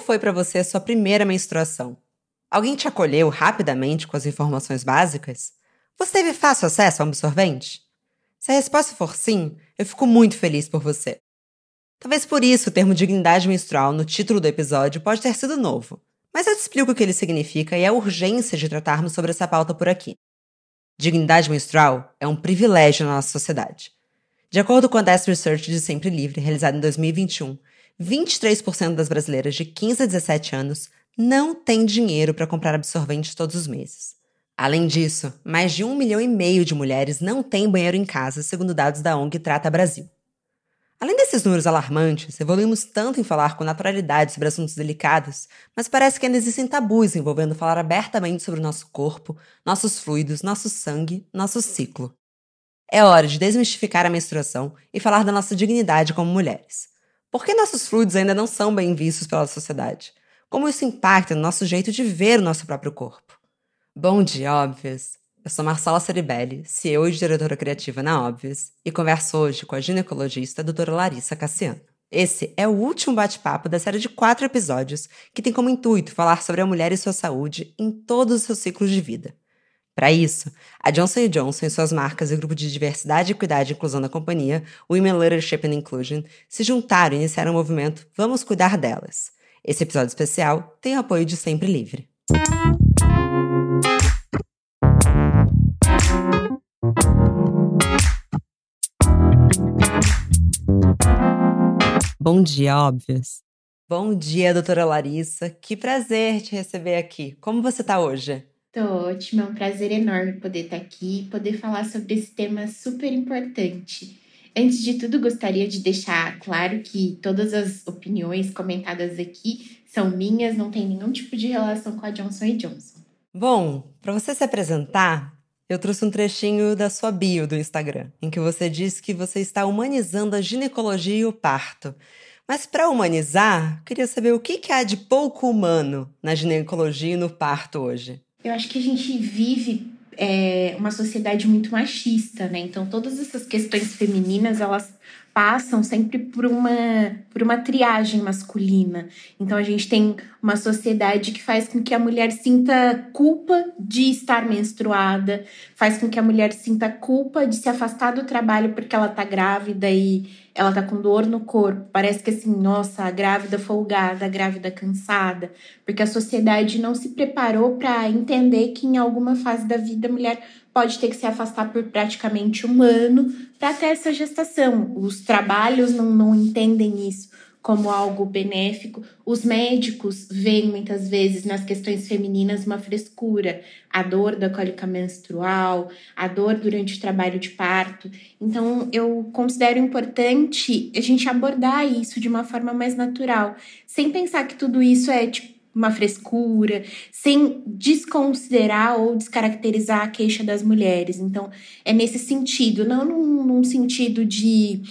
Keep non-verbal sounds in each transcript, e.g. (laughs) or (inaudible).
foi para você a sua primeira menstruação? Alguém te acolheu rapidamente com as informações básicas? Você teve fácil acesso ao absorvente? Se a resposta for sim, eu fico muito feliz por você. Talvez por isso o termo dignidade menstrual no título do episódio pode ter sido novo, mas eu te explico o que ele significa e a urgência de tratarmos sobre essa pauta por aqui. Dignidade menstrual é um privilégio na nossa sociedade. De acordo com a Desk Research de Sempre Livre, realizada em 2021, 23% das brasileiras de 15 a 17 anos não têm dinheiro para comprar absorvente todos os meses. Além disso, mais de um milhão e meio de mulheres não têm banheiro em casa, segundo dados da ONG Trata Brasil. Além desses números alarmantes, evoluímos tanto em falar com naturalidade sobre assuntos delicados, mas parece que ainda existem tabus envolvendo falar abertamente sobre o nosso corpo, nossos fluidos, nosso sangue, nosso ciclo. É hora de desmistificar a menstruação e falar da nossa dignidade como mulheres. Por que nossos fluidos ainda não são bem vistos pela sociedade? Como isso impacta no nosso jeito de ver o nosso próprio corpo? Bom dia, óbvias! Eu sou Marcela Ceribelli, CEO e diretora criativa na Óbvias, e converso hoje com a ginecologista doutora Larissa Cassiano. Esse é o último bate-papo da série de quatro episódios que tem como intuito falar sobre a mulher e sua saúde em todos os seus ciclos de vida. Para isso, a Johnson Johnson e suas marcas e grupo de diversidade, equidade e inclusão da companhia, Women Leadership and Inclusion, se juntaram e iniciaram o movimento Vamos Cuidar Delas. Esse episódio especial tem o apoio de Sempre Livre. Bom dia, óbvias. Bom dia, doutora Larissa. Que prazer te receber aqui. Como você está hoje? Tô ótima, é um prazer enorme poder estar tá aqui e poder falar sobre esse tema super importante. Antes de tudo, gostaria de deixar claro que todas as opiniões comentadas aqui são minhas, não tem nenhum tipo de relação com a Johnson Johnson. Bom, para você se apresentar, eu trouxe um trechinho da sua bio do Instagram, em que você diz que você está humanizando a ginecologia e o parto. Mas para humanizar, queria saber o que, há de pouco humano na ginecologia e no parto hoje. Eu acho que a gente vive é, uma sociedade muito machista, né? Então todas essas questões femininas elas passam sempre por uma, por uma triagem masculina. Então a gente tem uma sociedade que faz com que a mulher sinta culpa de estar menstruada, faz com que a mulher sinta culpa de se afastar do trabalho porque ela tá grávida e ela tá com dor no corpo. Parece que assim, nossa, a grávida folgada, a grávida cansada, porque a sociedade não se preparou para entender que em alguma fase da vida a mulher pode ter que se afastar por praticamente um ano para ter essa gestação. Os trabalhos não, não entendem isso como algo benéfico. Os médicos veem muitas vezes nas questões femininas uma frescura, a dor da cólica menstrual, a dor durante o trabalho de parto. Então, eu considero importante a gente abordar isso de uma forma mais natural, sem pensar que tudo isso é tipo uma frescura, sem desconsiderar ou descaracterizar a queixa das mulheres. Então, é nesse sentido, não num, num sentido de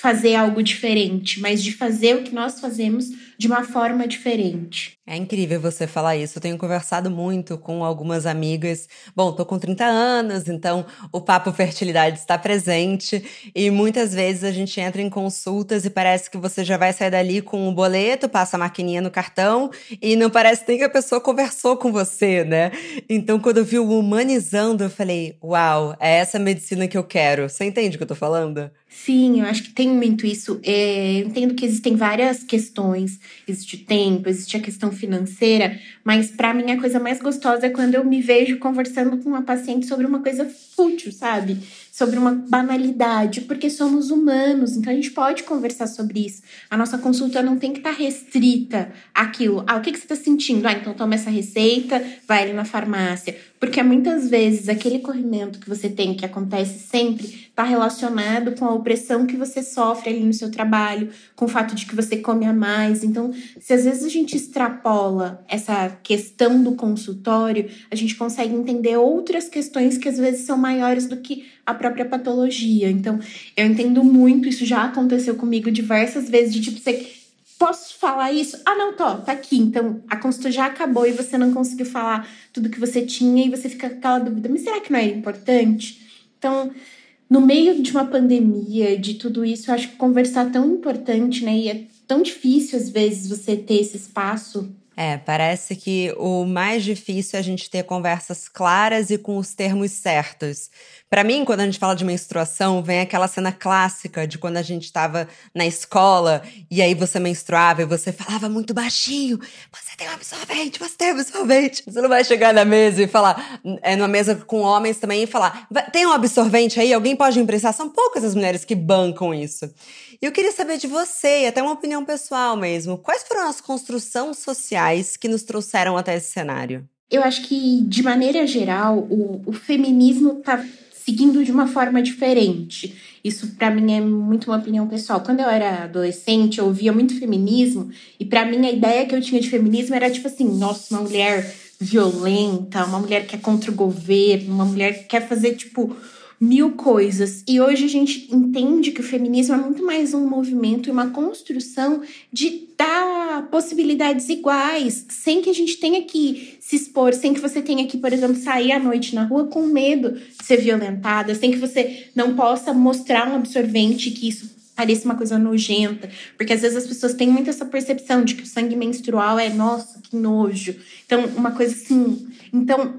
fazer algo diferente, mas de fazer o que nós fazemos de uma forma diferente. É incrível você falar isso. Eu tenho conversado muito com algumas amigas. Bom, tô com 30 anos, então o papo fertilidade está presente e muitas vezes a gente entra em consultas e parece que você já vai sair dali com um boleto, passa a maquininha no cartão e não parece nem que a pessoa conversou com você, né? Então quando eu vi o humanizando, eu falei: "Uau, é essa medicina que eu quero". Você entende o que eu tô falando? Sim, eu acho que tem muito isso. É, eu entendo que existem várias questões. Existe tempo, existe a questão financeira, mas para mim a coisa mais gostosa é quando eu me vejo conversando com uma paciente sobre uma coisa fútil, sabe? Sobre uma banalidade, porque somos humanos, então a gente pode conversar sobre isso. A nossa consulta não tem que estar tá restrita àquilo. Ah, o que, que você está sentindo? Ah, então toma essa receita, vai ali na farmácia. Porque muitas vezes aquele corrimento que você tem, que acontece sempre, está relacionado com a opressão que você sofre ali no seu trabalho, com o fato de que você come a mais. Então, se às vezes a gente extrapola essa questão do consultório, a gente consegue entender outras questões que às vezes são maiores do que a própria patologia. Então, eu entendo muito, isso já aconteceu comigo diversas vezes, de tipo, você posso falar isso? Ah, não, tô, tá aqui. Então, a consulta já acabou e você não conseguiu falar tudo que você tinha e você fica com aquela dúvida, mas será que não é importante? Então, no meio de uma pandemia, de tudo isso, eu acho que conversar é tão importante, né? E é tão difícil às vezes você ter esse espaço é, parece que o mais difícil é a gente ter conversas claras e com os termos certos. Para mim, quando a gente fala de menstruação, vem aquela cena clássica de quando a gente estava na escola e aí você menstruava e você falava muito baixinho: Você tem um absorvente, você tem um absorvente. Você não vai chegar na mesa e falar, é numa mesa com homens também, e falar: Tem um absorvente aí? Alguém pode emprestar? São poucas as mulheres que bancam isso. E eu queria saber de você, e até uma opinião pessoal mesmo, quais foram as construções sociais que nos trouxeram até esse cenário? Eu acho que, de maneira geral, o, o feminismo está seguindo de uma forma diferente. Isso para mim é muito uma opinião pessoal. Quando eu era adolescente, eu ouvia muito feminismo e para mim a ideia que eu tinha de feminismo era tipo assim, nossa, uma mulher violenta, uma mulher que é contra o governo, uma mulher que quer fazer tipo mil coisas. E hoje a gente entende que o feminismo é muito mais um movimento e uma construção de dar possibilidades iguais, sem que a gente tenha que se expor, sem que você tenha que, por exemplo, sair à noite na rua com medo de ser violentada, sem que você não possa mostrar um absorvente que isso pareça uma coisa nojenta, porque às vezes as pessoas têm muito essa percepção de que o sangue menstrual é, nossa, que nojo. Então, uma coisa assim. Então,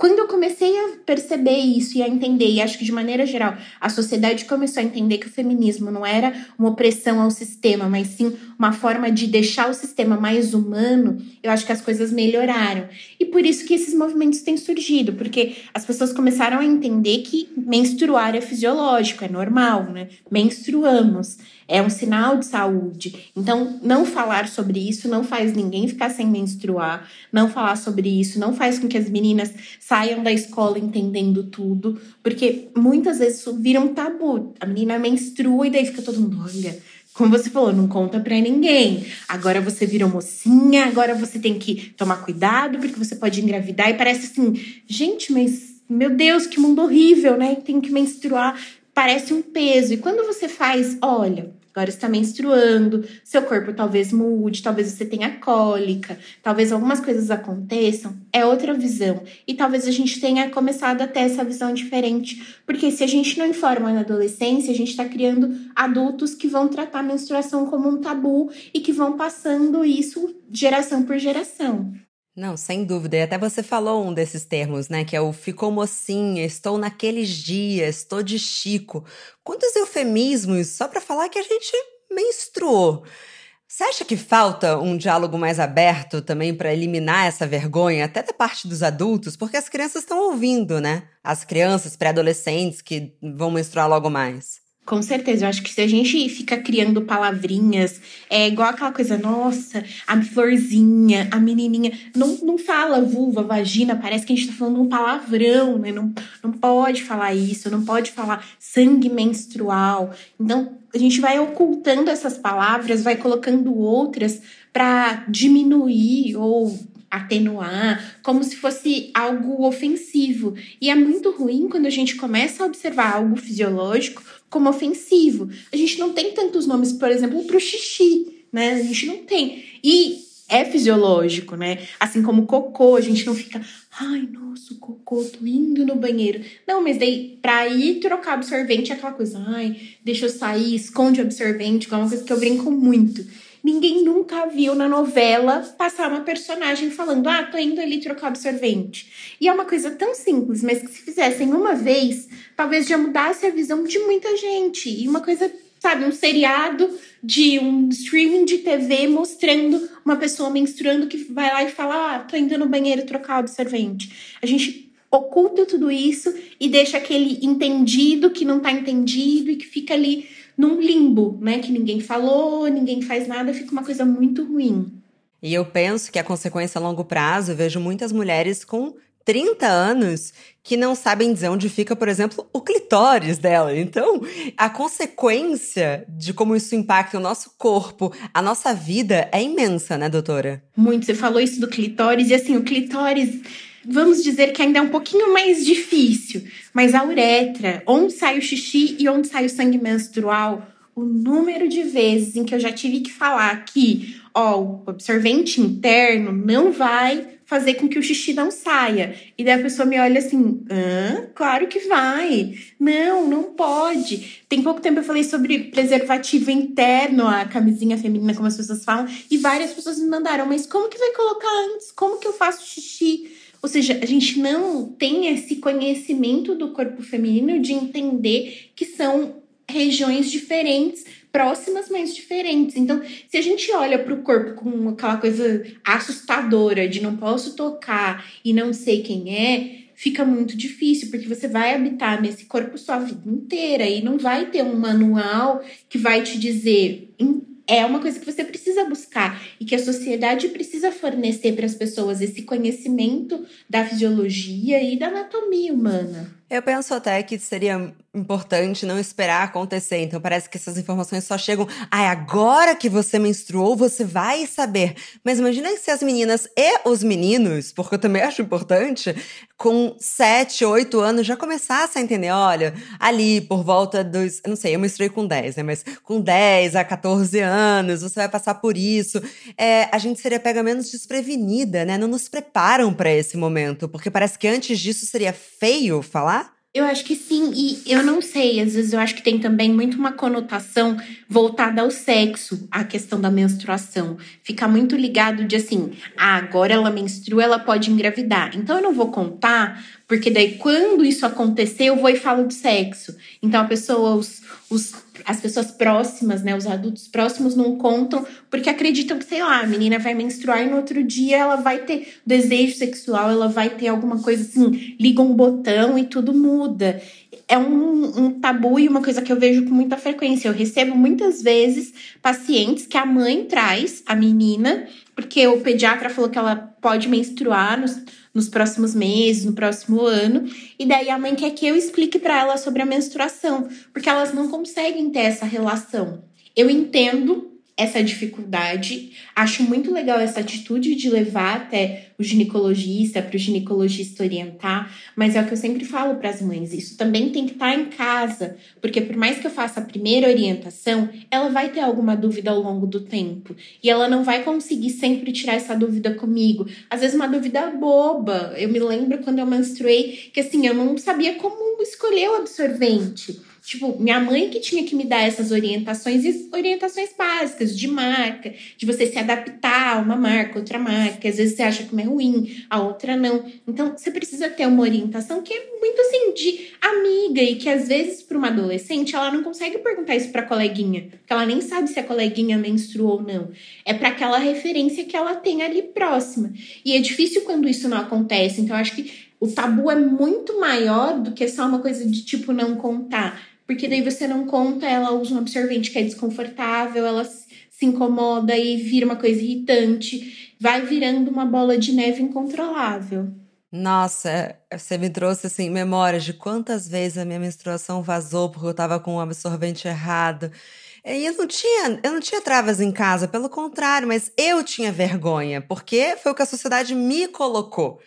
quando eu comecei a perceber isso e a entender, e acho que de maneira geral a sociedade começou a entender que o feminismo não era uma opressão ao sistema, mas sim uma forma de deixar o sistema mais humano, eu acho que as coisas melhoraram. E por isso que esses movimentos têm surgido, porque as pessoas começaram a entender que menstruar é fisiológico, é normal, né? Menstruamos é um sinal de saúde. Então, não falar sobre isso não faz ninguém ficar sem menstruar, não falar sobre isso não faz com que as meninas saiam da escola entendendo tudo, porque muitas vezes isso vira um tabu. A menina menstrua e daí fica todo mundo, olha, como você falou, não conta pra ninguém. Agora você virou mocinha, agora você tem que tomar cuidado porque você pode engravidar. E parece assim, gente, mas meu Deus, que mundo horrível, né? Tem que menstruar. Parece um peso. E quando você faz, olha, Agora está menstruando, seu corpo talvez mude, talvez você tenha cólica, talvez algumas coisas aconteçam. É outra visão. E talvez a gente tenha começado a ter essa visão diferente. Porque se a gente não informa na adolescência, a gente está criando adultos que vão tratar a menstruação como um tabu e que vão passando isso geração por geração. Não, sem dúvida. E até você falou um desses termos, né? Que é o ficou mocinha, estou naqueles dias, estou de Chico. Quantos eufemismos só para falar que a gente menstruou. Você acha que falta um diálogo mais aberto também para eliminar essa vergonha, até da parte dos adultos? Porque as crianças estão ouvindo, né? As crianças pré-adolescentes que vão menstruar logo mais. Com certeza, eu acho que se a gente fica criando palavrinhas, é igual aquela coisa, nossa, a florzinha, a menininha, não, não fala vulva, vagina, parece que a gente tá falando um palavrão, né? Não, não pode falar isso, não pode falar sangue menstrual. Então, a gente vai ocultando essas palavras, vai colocando outras para diminuir ou atenuar, como se fosse algo ofensivo. E é muito ruim quando a gente começa a observar algo fisiológico como ofensivo. A gente não tem tantos nomes, por exemplo, para o xixi, né? A gente não tem. E é fisiológico, né? Assim como cocô, a gente não fica, ai, nossa, cocô, tô indo no banheiro. Não, mas daí, pra ir trocar absorvente é aquela coisa, ai, deixa eu sair, esconde o absorvente, que é uma coisa que eu brinco muito. Ninguém nunca viu na novela passar uma personagem falando: Ah, tô indo ali trocar absorvente. E é uma coisa tão simples, mas que se fizessem uma vez, talvez já mudasse a visão de muita gente. E uma coisa, sabe, um seriado de um streaming de TV mostrando uma pessoa menstruando que vai lá e fala: Ah, tô indo no banheiro trocar absorvente. A gente oculta tudo isso e deixa aquele entendido que não tá entendido e que fica ali num limbo, né? Que ninguém falou, ninguém faz nada, fica uma coisa muito ruim. E eu penso que a consequência a longo prazo, eu vejo muitas mulheres com 30 anos que não sabem dizer onde fica, por exemplo, o clitóris dela. Então, a consequência de como isso impacta o nosso corpo, a nossa vida, é imensa, né, doutora? Muito. Você falou isso do clitóris, e assim, o clitóris vamos dizer que ainda é um pouquinho mais difícil, mas a uretra, onde sai o xixi e onde sai o sangue menstrual, o número de vezes em que eu já tive que falar que, ó, o absorvente interno não vai fazer com que o xixi não saia. E daí a pessoa me olha assim: Hã? claro que vai. Não, não pode. Tem pouco tempo eu falei sobre preservativo interno, a camisinha feminina, como as pessoas falam, e várias pessoas me mandaram, mas como que vai colocar antes? Como que eu faço xixi? Ou seja, a gente não tem esse conhecimento do corpo feminino de entender que são regiões diferentes próximas, mas diferentes. Então, se a gente olha para o corpo com aquela coisa assustadora de não posso tocar e não sei quem é, fica muito difícil, porque você vai habitar nesse corpo sua vida inteira e não vai ter um manual que vai te dizer. É uma coisa que você precisa buscar e que a sociedade precisa fornecer para as pessoas esse conhecimento da fisiologia e da anatomia humana. Eu penso até que seria importante não esperar acontecer. Então parece que essas informações só chegam. Ah, agora que você menstruou, você vai saber. Mas imagina se as meninas e os meninos, porque eu também (laughs) acho importante, com 7, 8 anos já começassem a entender: olha, ali por volta dos. Não sei, eu menstruei com 10, né? Mas com 10 a 14 anos, você vai passar por isso. É, a gente seria pega menos desprevenida, né? Não nos preparam para esse momento, porque parece que antes disso seria feio falar. Eu acho que sim, e eu não sei, às vezes eu acho que tem também muito uma conotação voltada ao sexo, a questão da menstruação. Fica muito ligado de assim, ah, agora ela menstrua, ela pode engravidar. Então eu não vou contar, porque daí quando isso acontecer, eu vou e falo do sexo. Então a pessoa, os, os as pessoas próximas, né, os adultos próximos não contam porque acreditam que, sei lá, a menina vai menstruar e no outro dia ela vai ter desejo sexual, ela vai ter alguma coisa assim, liga um botão e tudo muda. É um, um tabu e uma coisa que eu vejo com muita frequência. Eu recebo muitas vezes pacientes que a mãe traz a menina, porque o pediatra falou que ela pode menstruar nos nos próximos meses, no próximo ano, e daí a mãe quer que eu explique para ela sobre a menstruação, porque elas não conseguem ter essa relação. Eu entendo essa dificuldade. Acho muito legal essa atitude de levar até o ginecologista, para o ginecologista orientar, mas é o que eu sempre falo para as mães: isso também tem que estar tá em casa, porque por mais que eu faça a primeira orientação, ela vai ter alguma dúvida ao longo do tempo e ela não vai conseguir sempre tirar essa dúvida comigo. Às vezes, uma dúvida boba. Eu me lembro quando eu menstruei que assim, eu não sabia como escolher o absorvente. Tipo, minha mãe que tinha que me dar essas orientações orientações básicas de marca, de você se adaptar a uma marca, outra marca. Às vezes você acha que uma é ruim, a outra não. Então, você precisa ter uma orientação que é muito assim de amiga e que às vezes para uma adolescente ela não consegue perguntar isso para coleguinha, porque ela nem sabe se a coleguinha menstruou ou não. É para aquela referência que ela tem ali próxima. E é difícil quando isso não acontece. Então, acho que o tabu é muito maior do que só uma coisa de tipo não contar porque daí você não conta, ela usa um absorvente que é desconfortável, ela se incomoda e vira uma coisa irritante, vai virando uma bola de neve incontrolável. Nossa, você me trouxe assim memórias de quantas vezes a minha menstruação vazou porque eu tava com o absorvente errado. E eu não tinha, eu não tinha travas em casa, pelo contrário, mas eu tinha vergonha, porque foi o que a sociedade me colocou.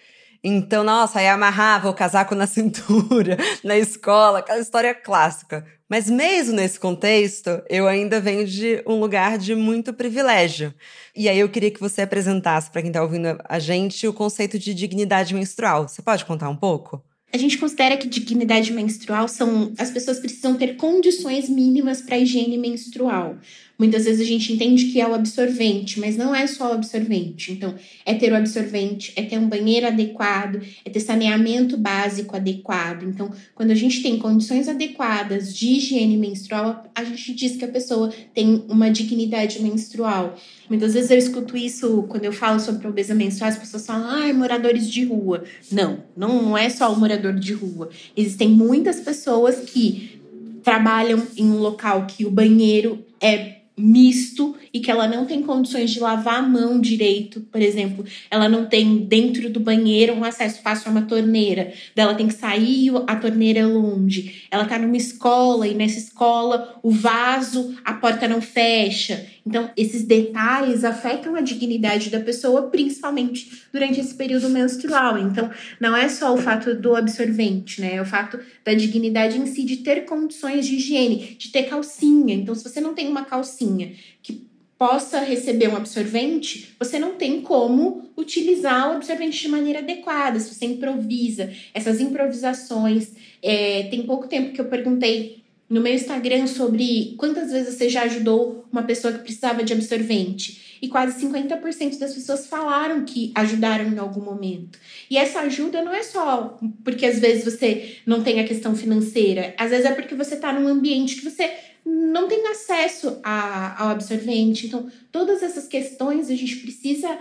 Então, nossa, aí amarrava o casaco na (laughs) cintura, na escola, aquela história clássica. Mas mesmo nesse contexto, eu ainda venho de um lugar de muito privilégio. E aí eu queria que você apresentasse para quem está ouvindo a gente o conceito de dignidade menstrual. Você pode contar um pouco? A gente considera que dignidade menstrual são as pessoas precisam ter condições mínimas para higiene menstrual. Muitas vezes a gente entende que é o absorvente, mas não é só o absorvente. Então, é ter o absorvente, é ter um banheiro adequado, é ter saneamento básico adequado. Então, quando a gente tem condições adequadas de higiene menstrual, a gente diz que a pessoa tem uma dignidade menstrual. Muitas vezes eu escuto isso quando eu falo sobre pobreza menstrual, as pessoas falam, ah, moradores de rua. Não, não é só o morador de rua. Existem muitas pessoas que trabalham em um local que o banheiro é misto e que ela não tem condições de lavar a mão direito, por exemplo, ela não tem dentro do banheiro um acesso fácil a uma torneira, dela tem que sair a torneira é longe. Ela tá numa escola e nessa escola o vaso, a porta não fecha. Então, esses detalhes afetam a dignidade da pessoa, principalmente durante esse período menstrual. Então, não é só o fato do absorvente, né? É o fato da dignidade em si de ter condições de higiene, de ter calcinha. Então, se você não tem uma calcinha que possa receber um absorvente, você não tem como utilizar o absorvente de maneira adequada. Se você improvisa, essas improvisações. É, tem pouco tempo que eu perguntei no meu Instagram sobre quantas vezes você já ajudou uma pessoa que precisava de absorvente. E quase 50% das pessoas falaram que ajudaram em algum momento. E essa ajuda não é só porque às vezes você não tem a questão financeira, às vezes é porque você está num ambiente que você não tem acesso a, ao absorvente. Então, todas essas questões a gente precisa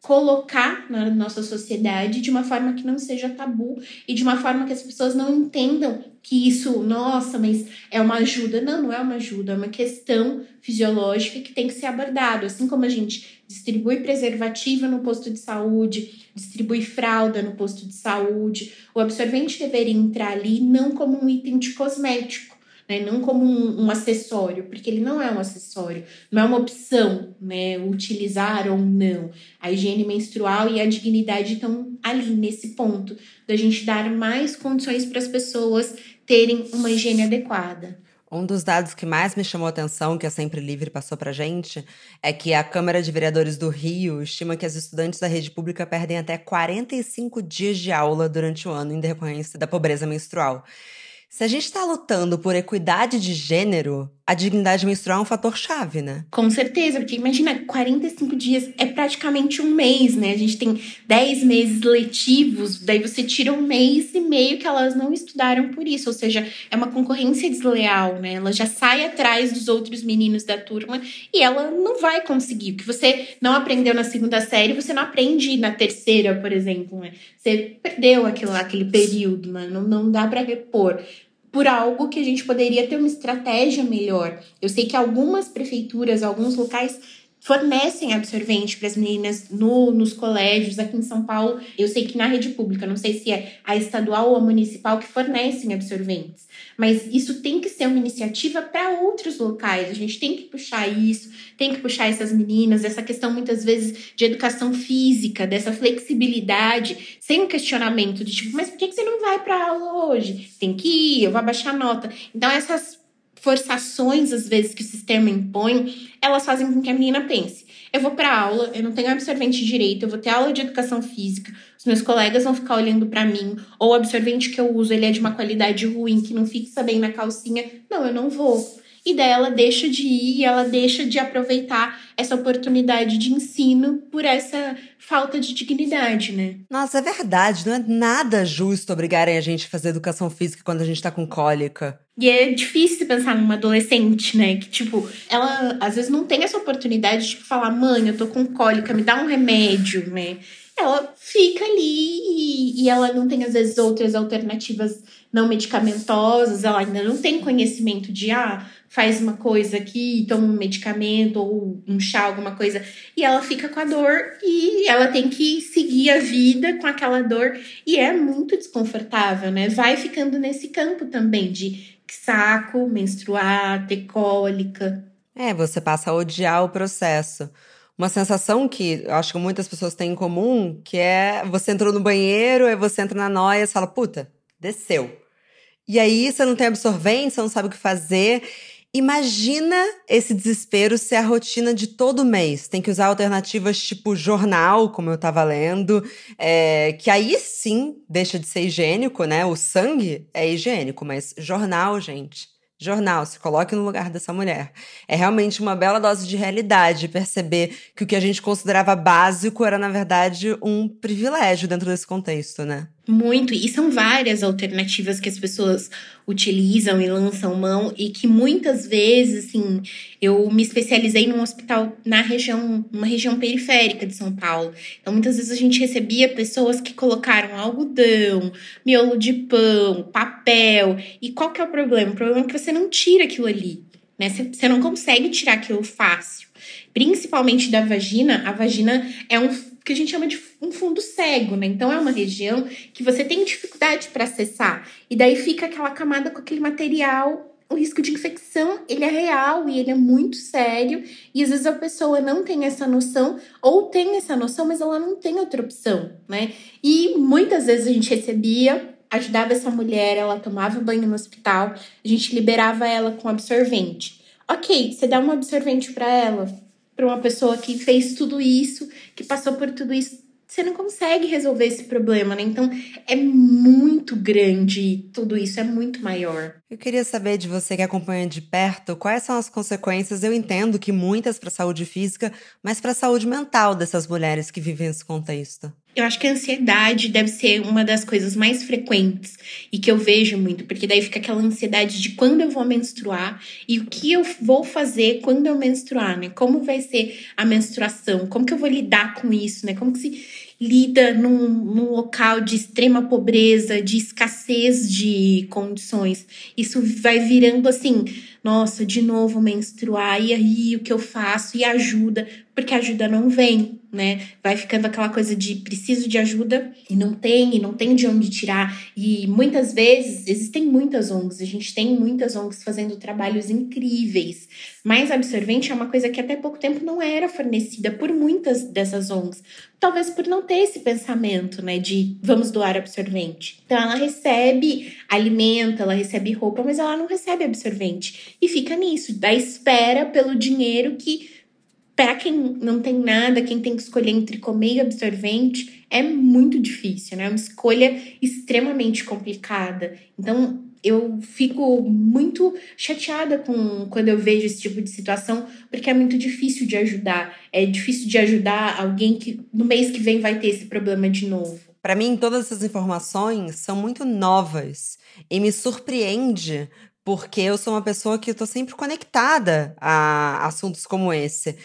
colocar na nossa sociedade de uma forma que não seja tabu e de uma forma que as pessoas não entendam que isso, nossa, mas é uma ajuda. Não, não é uma ajuda, é uma questão fisiológica que tem que ser abordado. Assim como a gente distribui preservativo no posto de saúde, distribui fralda no posto de saúde, o absorvente deveria entrar ali não como um item de cosmético né? Não como um, um, acessório, porque ele não é um acessório, não é uma opção, né? Utilizar ou não. A higiene menstrual e a dignidade estão ali nesse ponto da gente dar mais condições para as pessoas terem uma higiene adequada. Um dos dados que mais me chamou a atenção, que a Sempre Livre passou pra gente, é que a Câmara de Vereadores do Rio estima que as estudantes da rede pública perdem até 45 dias de aula durante o ano em decorrência da pobreza menstrual. Se a gente está lutando por equidade de gênero, a dignidade menstrual é um fator chave, né? Com certeza, porque imagina, 45 dias é praticamente um mês, né? A gente tem 10 meses letivos, daí você tira um mês e meio que elas não estudaram por isso, ou seja, é uma concorrência desleal, né? Ela já sai atrás dos outros meninos da turma e ela não vai conseguir. O que você não aprendeu na segunda série, você não aprende na terceira, por exemplo, né? Você perdeu aquilo, aquele período, né? Não, não dá para repor por algo que a gente poderia ter uma estratégia melhor. Eu sei que algumas prefeituras, alguns locais fornecem absorvente para as meninas no, nos colégios aqui em São Paulo. Eu sei que na rede pública, não sei se é a estadual ou a municipal que fornecem absorventes, mas isso tem que ser uma iniciativa para outros locais. A gente tem que puxar isso, tem que puxar essas meninas, essa questão muitas vezes de educação física, dessa flexibilidade, sem um questionamento de tipo, mas por que você não vai para aula hoje? Tem que ir, eu vou abaixar a nota. Então essas forçações, às vezes, que o sistema impõe, elas fazem com que a menina pense: eu vou para aula, eu não tenho absorvente direito, eu vou ter aula de educação física, os meus colegas vão ficar olhando para mim, ou o absorvente que eu uso ele é de uma qualidade ruim, que não fixa bem na calcinha. Não, eu não vou e daí ela deixa de ir ela deixa de aproveitar essa oportunidade de ensino por essa falta de dignidade, né? Nossa, é verdade. Não é nada justo obrigarem a gente a fazer educação física quando a gente tá com cólica. E é difícil pensar numa adolescente, né? Que, tipo, ela às vezes não tem essa oportunidade de falar, mãe, eu tô com cólica, me dá um remédio, né? Ela fica ali e, e ela não tem, às vezes, outras alternativas não medicamentosas, ela ainda não tem conhecimento de, ah, faz uma coisa aqui, toma um medicamento ou um chá, alguma coisa, e ela fica com a dor e ela tem que seguir a vida com aquela dor e é muito desconfortável, né? Vai ficando nesse campo também de saco, menstruar, ter cólica. É, você passa a odiar o processo. Uma sensação que acho que muitas pessoas têm em comum, que é você entrou no banheiro, aí você entra na noia e fala, puta, desceu. E aí você não tem absorvente, você não sabe o que fazer. Imagina esse desespero ser a rotina de todo mês. Tem que usar alternativas tipo jornal, como eu tava lendo, é, que aí sim deixa de ser higiênico, né? O sangue é higiênico, mas jornal, gente. Jornal, se coloque no lugar dessa mulher. É realmente uma bela dose de realidade perceber que o que a gente considerava básico era, na verdade, um privilégio dentro desse contexto, né? Muito, e são várias alternativas que as pessoas utilizam e lançam mão, e que muitas vezes, assim, eu me especializei num hospital na região, uma região periférica de São Paulo. Então, muitas vezes a gente recebia pessoas que colocaram algodão, miolo de pão, papel. E qual que é o problema? O problema é que você não tira aquilo ali, né? Você não consegue tirar aquilo fácil. Principalmente da vagina, a vagina é um que a gente chama de um fundo cego, né? Então é uma região que você tem dificuldade para acessar. E daí fica aquela camada com aquele material. O risco de infecção, ele é real e ele é muito sério. E às vezes a pessoa não tem essa noção, ou tem essa noção, mas ela não tem outra opção, né? E muitas vezes a gente recebia, ajudava essa mulher, ela tomava banho no hospital, a gente liberava ela com absorvente. Ok, você dá um absorvente para ela, para uma pessoa que fez tudo isso, que passou por tudo isso você não consegue resolver esse problema, né? Então é muito grande tudo isso, é muito maior. Eu queria saber de você que acompanha de perto quais são as consequências. Eu entendo que muitas para a saúde física, mas para a saúde mental dessas mulheres que vivem esse contexto. Eu acho que a ansiedade deve ser uma das coisas mais frequentes e que eu vejo muito, porque daí fica aquela ansiedade de quando eu vou menstruar e o que eu vou fazer quando eu menstruar, né? Como vai ser a menstruação? Como que eu vou lidar com isso, né? Como que se lida num, num local de extrema pobreza, de escassez de condições? Isso vai virando assim, nossa, de novo menstruar, e aí o que eu faço? E ajuda, porque ajuda não vem né? Vai ficando aquela coisa de preciso de ajuda e não tem, e não tem de onde tirar. E muitas vezes existem muitas ONGs, a gente tem muitas ONGs fazendo trabalhos incríveis, mas absorvente é uma coisa que até pouco tempo não era fornecida por muitas dessas ONGs. Talvez por não ter esse pensamento, né, de vamos doar absorvente. Então ela recebe alimento, ela recebe roupa, mas ela não recebe absorvente. E fica nisso, da espera pelo dinheiro que para quem não tem nada, quem tem que escolher entre comer e absorvente, é muito difícil, né? É uma escolha extremamente complicada. Então, eu fico muito chateada com quando eu vejo esse tipo de situação, porque é muito difícil de ajudar. É difícil de ajudar alguém que no mês que vem vai ter esse problema de novo. Para mim, todas essas informações são muito novas e me surpreende porque eu sou uma pessoa que estou sempre conectada a assuntos como esse.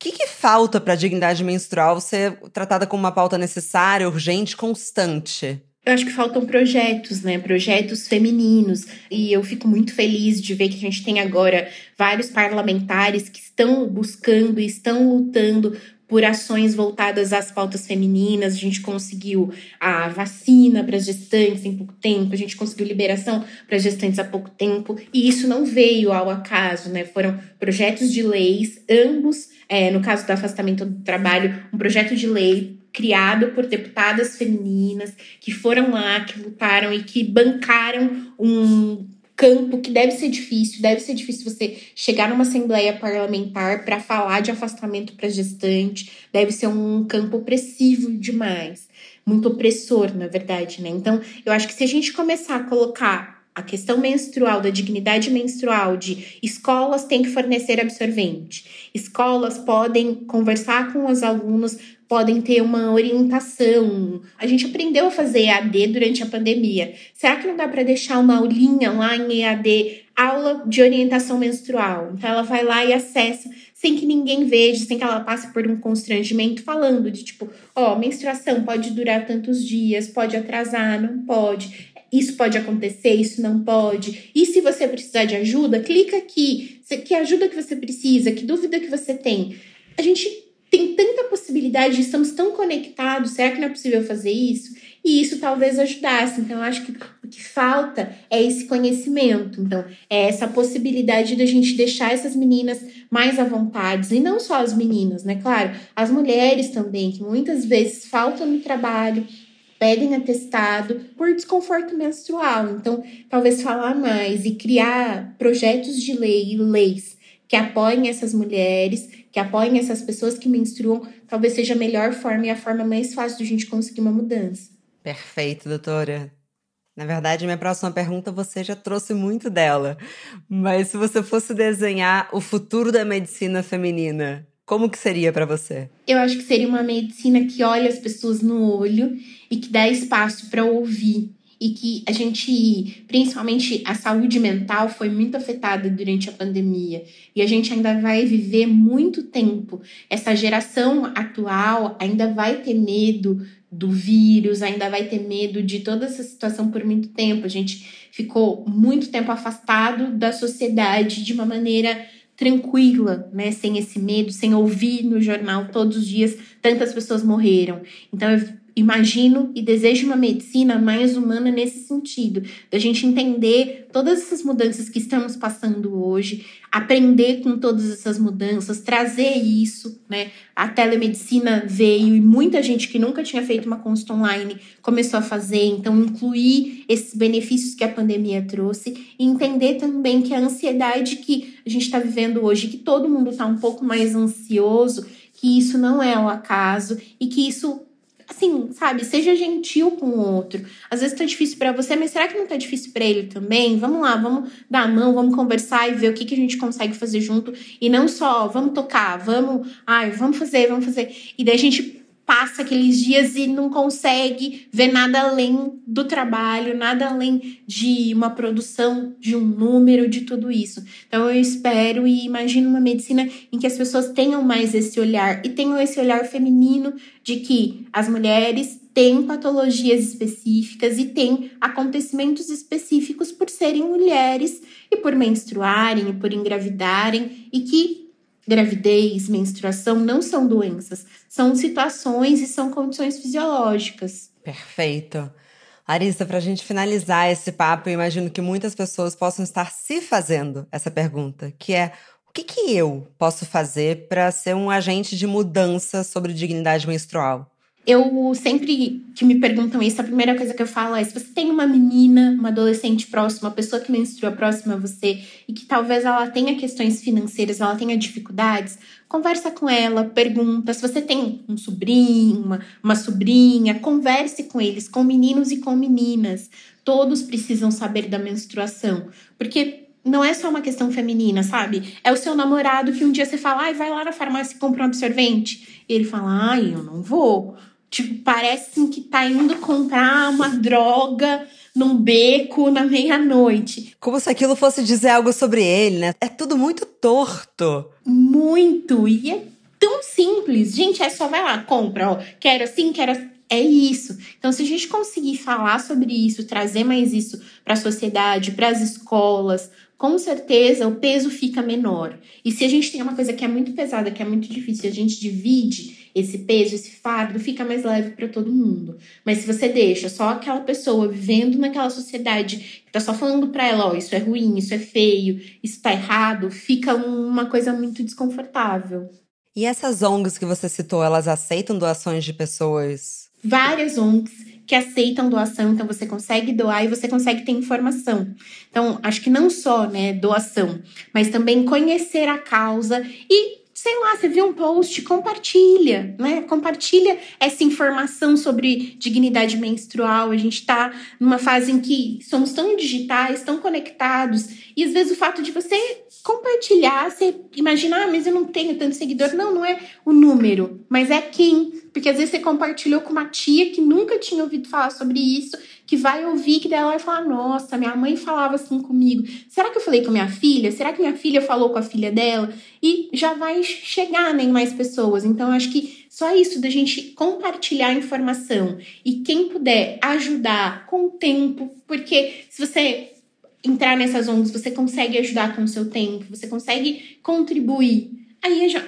O que, que falta para a dignidade menstrual ser tratada como uma pauta necessária, urgente, constante? Eu acho que faltam projetos, né? Projetos femininos. E eu fico muito feliz de ver que a gente tem agora vários parlamentares que estão buscando e estão lutando por ações voltadas às pautas femininas. A gente conseguiu a vacina para as gestantes em pouco tempo, a gente conseguiu liberação para as gestantes há pouco tempo, e isso não veio ao acaso, né? Foram projetos de leis, ambos, é, no caso do afastamento do trabalho, um projeto de lei criado por deputadas femininas que foram lá, que lutaram e que bancaram um campo que deve ser difícil, deve ser difícil você chegar numa assembleia parlamentar para falar de afastamento para gestante, deve ser um campo opressivo demais, muito opressor, na verdade, né? Então, eu acho que se a gente começar a colocar a questão menstrual, da dignidade menstrual, de escolas têm que fornecer absorvente, escolas podem conversar com os alunos podem ter uma orientação. A gente aprendeu a fazer EAD durante a pandemia. Será que não dá para deixar uma aulinha lá em EAD, aula de orientação menstrual? Então ela vai lá e acessa sem que ninguém veja, sem que ela passe por um constrangimento, falando de tipo, ó, menstruação pode durar tantos dias, pode atrasar, não pode. Isso pode acontecer, isso não pode. E se você precisar de ajuda, clica aqui. Que ajuda que você precisa, que dúvida que você tem. A gente tem tanta possibilidade, estamos tão conectados, será que não é possível fazer isso? E isso talvez ajudasse. Então, eu acho que o que falta é esse conhecimento. Então, é essa possibilidade da gente deixar essas meninas mais à vontade. E não só as meninas, né? Claro, as mulheres também, que muitas vezes faltam no trabalho, pedem atestado por desconforto menstrual. Então, talvez falar mais e criar projetos de lei e leis que apoiem essas mulheres, que apoiem essas pessoas que menstruam, talvez seja a melhor forma e a forma mais fácil de a gente conseguir uma mudança. Perfeito, doutora. Na verdade, minha próxima pergunta você já trouxe muito dela. Mas se você fosse desenhar o futuro da medicina feminina, como que seria para você? Eu acho que seria uma medicina que olha as pessoas no olho e que dá espaço para ouvir e que a gente, principalmente a saúde mental, foi muito afetada durante a pandemia. E a gente ainda vai viver muito tempo. Essa geração atual ainda vai ter medo do vírus, ainda vai ter medo de toda essa situação por muito tempo. A gente ficou muito tempo afastado da sociedade de uma maneira tranquila, né, sem esse medo, sem ouvir no jornal todos os dias tantas pessoas morreram. Então imagino e desejo uma medicina mais humana nesse sentido, da gente entender todas essas mudanças que estamos passando hoje, aprender com todas essas mudanças, trazer isso, né? A telemedicina veio e muita gente que nunca tinha feito uma consulta online começou a fazer, então incluir esses benefícios que a pandemia trouxe e entender também que a ansiedade que a gente está vivendo hoje, que todo mundo está um pouco mais ansioso, que isso não é o acaso e que isso assim, sabe, seja gentil com o outro. Às vezes tá difícil para você, mas será que não tá difícil para ele também? Vamos lá, vamos dar a mão, vamos conversar e ver o que, que a gente consegue fazer junto. E não só, vamos tocar, vamos, ai, vamos fazer, vamos fazer. E daí a gente passa aqueles dias e não consegue ver nada além do trabalho, nada além de uma produção, de um número, de tudo isso. Então eu espero e imagino uma medicina em que as pessoas tenham mais esse olhar e tenham esse olhar feminino de que as mulheres têm patologias específicas e têm acontecimentos específicos por serem mulheres e por menstruarem e por engravidarem e que gravidez, menstruação não são doenças, são situações e são condições fisiológicas. Perfeito. Larissa, para a gente finalizar esse papo, eu imagino que muitas pessoas possam estar se fazendo essa pergunta, que é o que, que eu posso fazer para ser um agente de mudança sobre dignidade menstrual? Eu sempre que me perguntam isso, a primeira coisa que eu falo é: se você tem uma menina, uma adolescente próxima, uma pessoa que menstrua próxima a você e que talvez ela tenha questões financeiras, ela tenha dificuldades, conversa com ela, pergunta. Se você tem um sobrinho, uma, uma sobrinha, converse com eles, com meninos e com meninas. Todos precisam saber da menstruação, porque não é só uma questão feminina, sabe? É o seu namorado que um dia você fala, ai, vai lá na farmácia e compra um absorvente. E ele fala, ai, eu não vou. Tipo, parece que tá indo comprar uma droga num beco na meia-noite. Como se aquilo fosse dizer algo sobre ele, né? É tudo muito torto. Muito. E é tão simples. Gente, é só vai lá, compra, ó. Quero assim, quero assim. É isso. Então, se a gente conseguir falar sobre isso, trazer mais isso para a sociedade, para as escolas, com certeza o peso fica menor. E se a gente tem uma coisa que é muito pesada, que é muito difícil, a gente divide esse peso, esse fardo, fica mais leve para todo mundo. Mas se você deixa só aquela pessoa vivendo naquela sociedade que tá só falando para ela, ó, oh, isso é ruim, isso é feio, isso tá errado, fica uma coisa muito desconfortável. E essas ONGs que você citou, elas aceitam doações de pessoas? Várias ONGs que aceitam doação, então você consegue doar e você consegue ter informação. Então, acho que não só, né, doação, mas também conhecer a causa e sei lá, você viu um post, compartilha, né? Compartilha essa informação sobre dignidade menstrual. A gente está numa fase em que somos tão digitais, tão conectados, e às vezes o fato de você compartilhar, você imaginar, ah, mas eu não tenho tanto seguidor. Não, não é o número, mas é quem. Porque às vezes você compartilhou com uma tia que nunca tinha ouvido falar sobre isso que vai ouvir, que dela vai falar: Nossa, minha mãe falava assim comigo. Será que eu falei com minha filha? Será que minha filha falou com a filha dela? E já vai chegar né, em mais pessoas. Então, acho que só isso da gente compartilhar informação e quem puder ajudar com o tempo, porque se você entrar nessas ondas, você consegue ajudar com o seu tempo, você consegue contribuir. Aí já,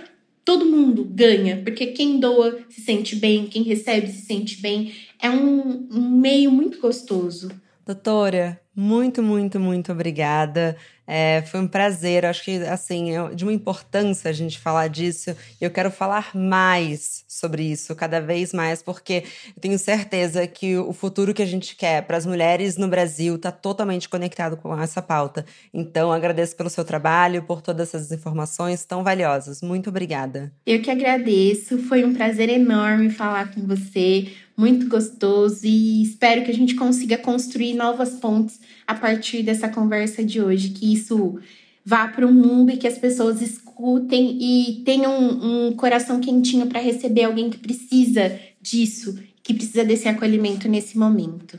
todo mundo ganha, porque quem doa se sente bem, quem recebe se sente bem. É um, um meio muito gostoso. Doutora, muito, muito, muito obrigada. É, foi um prazer, acho que assim, é de uma importância a gente falar disso. Eu quero falar mais sobre isso, cada vez mais, porque eu tenho certeza que o futuro que a gente quer para as mulheres no Brasil está totalmente conectado com essa pauta. Então, agradeço pelo seu trabalho, por todas essas informações tão valiosas. Muito obrigada. Eu que agradeço, foi um prazer enorme falar com você muito gostoso e espero que a gente consiga construir novas pontes a partir dessa conversa de hoje, que isso vá para o mundo e que as pessoas escutem e tenham um, coração quentinho para receber alguém que precisa disso, que precisa desse acolhimento nesse momento.